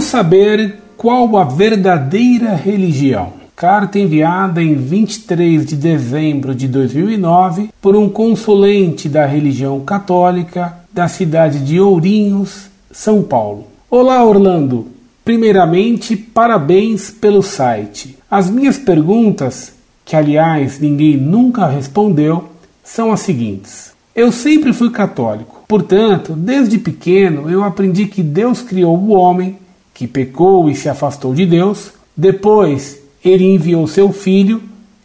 Saber qual a verdadeira religião? Carta enviada em 23 de dezembro de 2009 por um consulente da religião católica da cidade de Ourinhos, São Paulo. Olá, Orlando. Primeiramente, parabéns pelo site. As minhas perguntas, que aliás ninguém nunca respondeu, são as seguintes. Eu sempre fui católico, portanto, desde pequeno eu aprendi que Deus criou o homem que pecou e se afastou de Deus. Depois, ele enviou seu filho,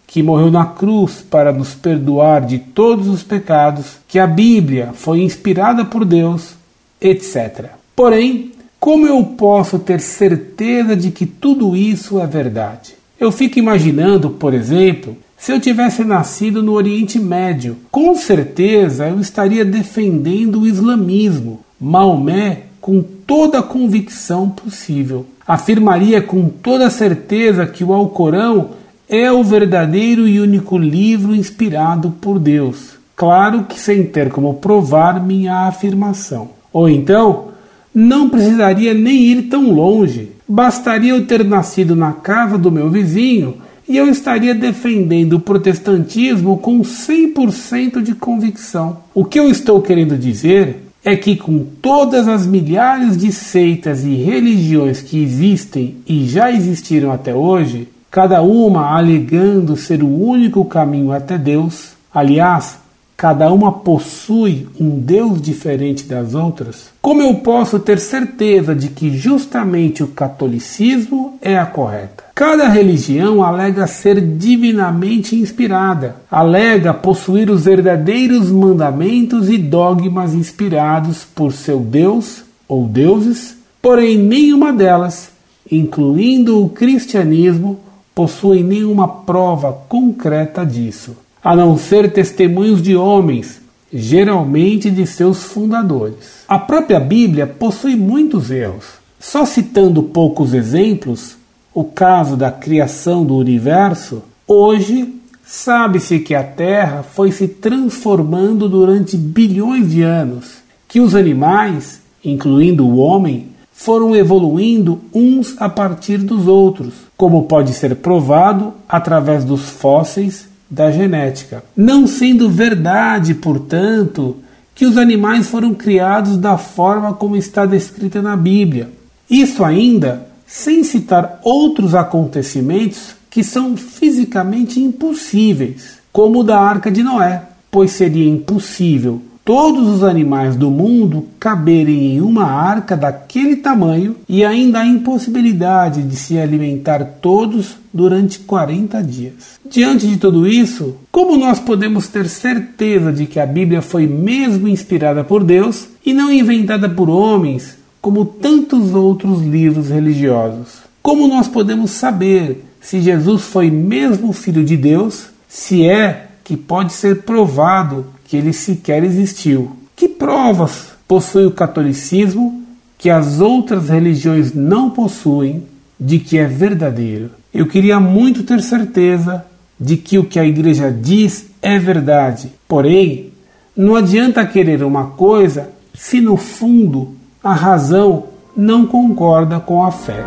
que morreu na cruz para nos perdoar de todos os pecados, que a Bíblia foi inspirada por Deus, etc. Porém, como eu posso ter certeza de que tudo isso é verdade? Eu fico imaginando, por exemplo, se eu tivesse nascido no Oriente Médio, com certeza eu estaria defendendo o islamismo. Maomé com toda a convicção possível. Afirmaria com toda certeza que o Alcorão é o verdadeiro e único livro inspirado por Deus. Claro que sem ter como provar minha afirmação. Ou então, não precisaria nem ir tão longe. Bastaria eu ter nascido na casa do meu vizinho e eu estaria defendendo o protestantismo com 100% de convicção. O que eu estou querendo dizer é que, com todas as milhares de seitas e religiões que existem e já existiram até hoje, cada uma alegando ser o único caminho até Deus, aliás, cada uma possui um Deus diferente das outras, como eu posso ter certeza de que justamente o catolicismo é a correta? Cada religião alega ser divinamente inspirada, alega possuir os verdadeiros mandamentos e dogmas inspirados por seu Deus ou deuses, porém nenhuma delas, incluindo o cristianismo, possui nenhuma prova concreta disso, a não ser testemunhos de homens, geralmente de seus fundadores. A própria Bíblia possui muitos erros. Só citando poucos exemplos, o caso da criação do universo, hoje sabe-se que a Terra foi se transformando durante bilhões de anos, que os animais, incluindo o homem, foram evoluindo uns a partir dos outros, como pode ser provado através dos fósseis da genética. Não sendo verdade, portanto, que os animais foram criados da forma como está descrita na Bíblia. Isso ainda sem citar outros acontecimentos que são fisicamente impossíveis, como o da Arca de Noé, pois seria impossível todos os animais do mundo caberem em uma arca daquele tamanho e ainda a impossibilidade de se alimentar todos durante 40 dias. Diante de tudo isso, como nós podemos ter certeza de que a Bíblia foi mesmo inspirada por Deus e não inventada por homens como tantos outros livros religiosos. Como nós podemos saber se Jesus foi mesmo filho de Deus, se é que pode ser provado que ele sequer existiu? Que provas possui o catolicismo que as outras religiões não possuem de que é verdadeiro? Eu queria muito ter certeza de que o que a igreja diz é verdade. Porém, não adianta querer uma coisa se no fundo a razão não concorda com a fé.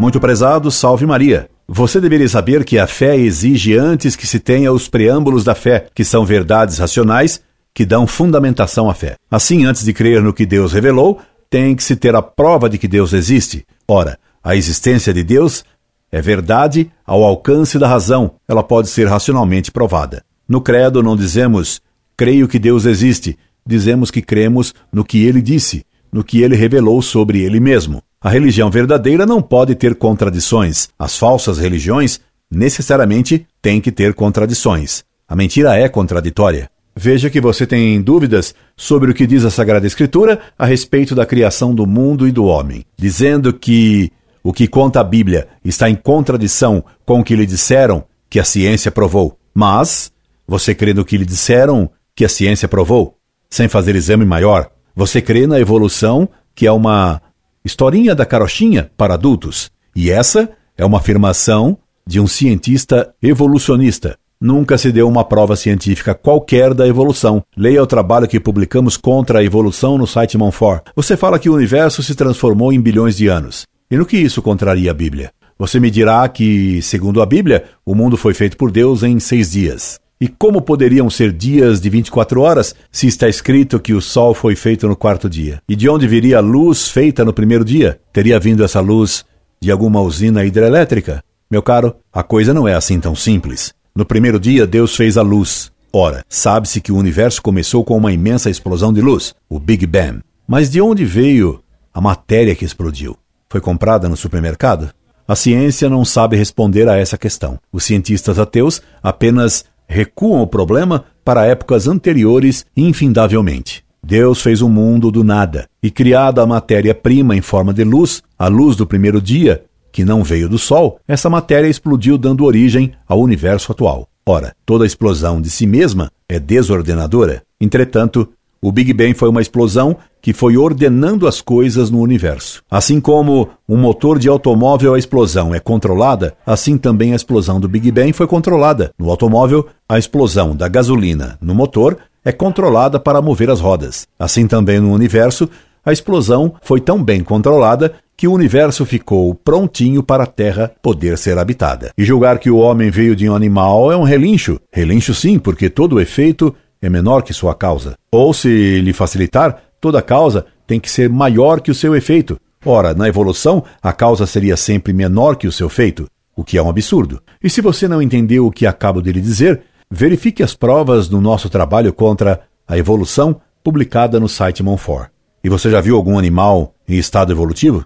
Muito prezado, salve Maria. Você deveria saber que a fé exige antes que se tenha os preâmbulos da fé, que são verdades racionais que dão fundamentação à fé. Assim, antes de crer no que Deus revelou, tem que se ter a prova de que Deus existe. Ora, a existência de Deus é verdade ao alcance da razão, ela pode ser racionalmente provada. No credo não dizemos creio que Deus existe, dizemos que cremos no que ele disse, no que ele revelou sobre ele mesmo. A religião verdadeira não pode ter contradições. As falsas religiões necessariamente têm que ter contradições. A mentira é contraditória. Veja que você tem dúvidas sobre o que diz a Sagrada Escritura a respeito da criação do mundo e do homem, dizendo que o que conta a Bíblia está em contradição com o que lhe disseram que a ciência provou. Mas você crê no que lhe disseram que a ciência provou, sem fazer exame maior. Você crê na evolução, que é uma historinha da carochinha para adultos. E essa é uma afirmação de um cientista evolucionista. Nunca se deu uma prova científica qualquer da evolução. Leia o trabalho que publicamos contra a evolução no site Monfort. Você fala que o universo se transformou em bilhões de anos. E no que isso contraria a Bíblia? Você me dirá que, segundo a Bíblia, o mundo foi feito por Deus em seis dias. E como poderiam ser dias de 24 horas se está escrito que o sol foi feito no quarto dia? E de onde viria a luz feita no primeiro dia? Teria vindo essa luz de alguma usina hidrelétrica? Meu caro, a coisa não é assim tão simples. No primeiro dia, Deus fez a luz. Ora, sabe-se que o universo começou com uma imensa explosão de luz, o Big Bang. Mas de onde veio a matéria que explodiu? Foi comprada no supermercado? A ciência não sabe responder a essa questão. Os cientistas ateus apenas recuam o problema para épocas anteriores infindavelmente. Deus fez o um mundo do nada, e criada a matéria-prima em forma de luz, a luz do primeiro dia, que não veio do Sol, essa matéria explodiu dando origem ao universo atual. Ora, toda explosão de si mesma é desordenadora. Entretanto, o Big Bang foi uma explosão que foi ordenando as coisas no universo. Assim como um motor de automóvel a explosão é controlada, assim também a explosão do Big Bang foi controlada. No automóvel, a explosão da gasolina no motor é controlada para mover as rodas. Assim também no universo, a explosão foi tão bem controlada que o universo ficou prontinho para a Terra poder ser habitada. E julgar que o homem veio de um animal é um relincho. Relincho sim, porque todo o efeito é menor que sua causa. Ou, se lhe facilitar, toda causa tem que ser maior que o seu efeito. Ora, na evolução, a causa seria sempre menor que o seu feito, o que é um absurdo. E se você não entendeu o que acabo de lhe dizer, verifique as provas do nosso trabalho contra a evolução publicada no site Monfort. E você já viu algum animal em estado evolutivo?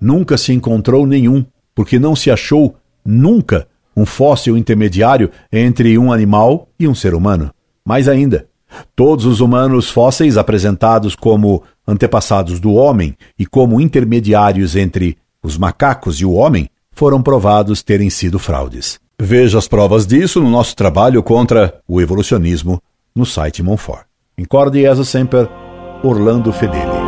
Nunca se encontrou nenhum, porque não se achou nunca um fóssil intermediário entre um animal e um ser humano. Mais ainda, todos os humanos fósseis apresentados como antepassados do homem e como intermediários entre os macacos e o homem foram provados terem sido fraudes. Veja as provas disso no nosso trabalho contra o evolucionismo no site Monfort. Incorde sempre, Orlando Fedeli.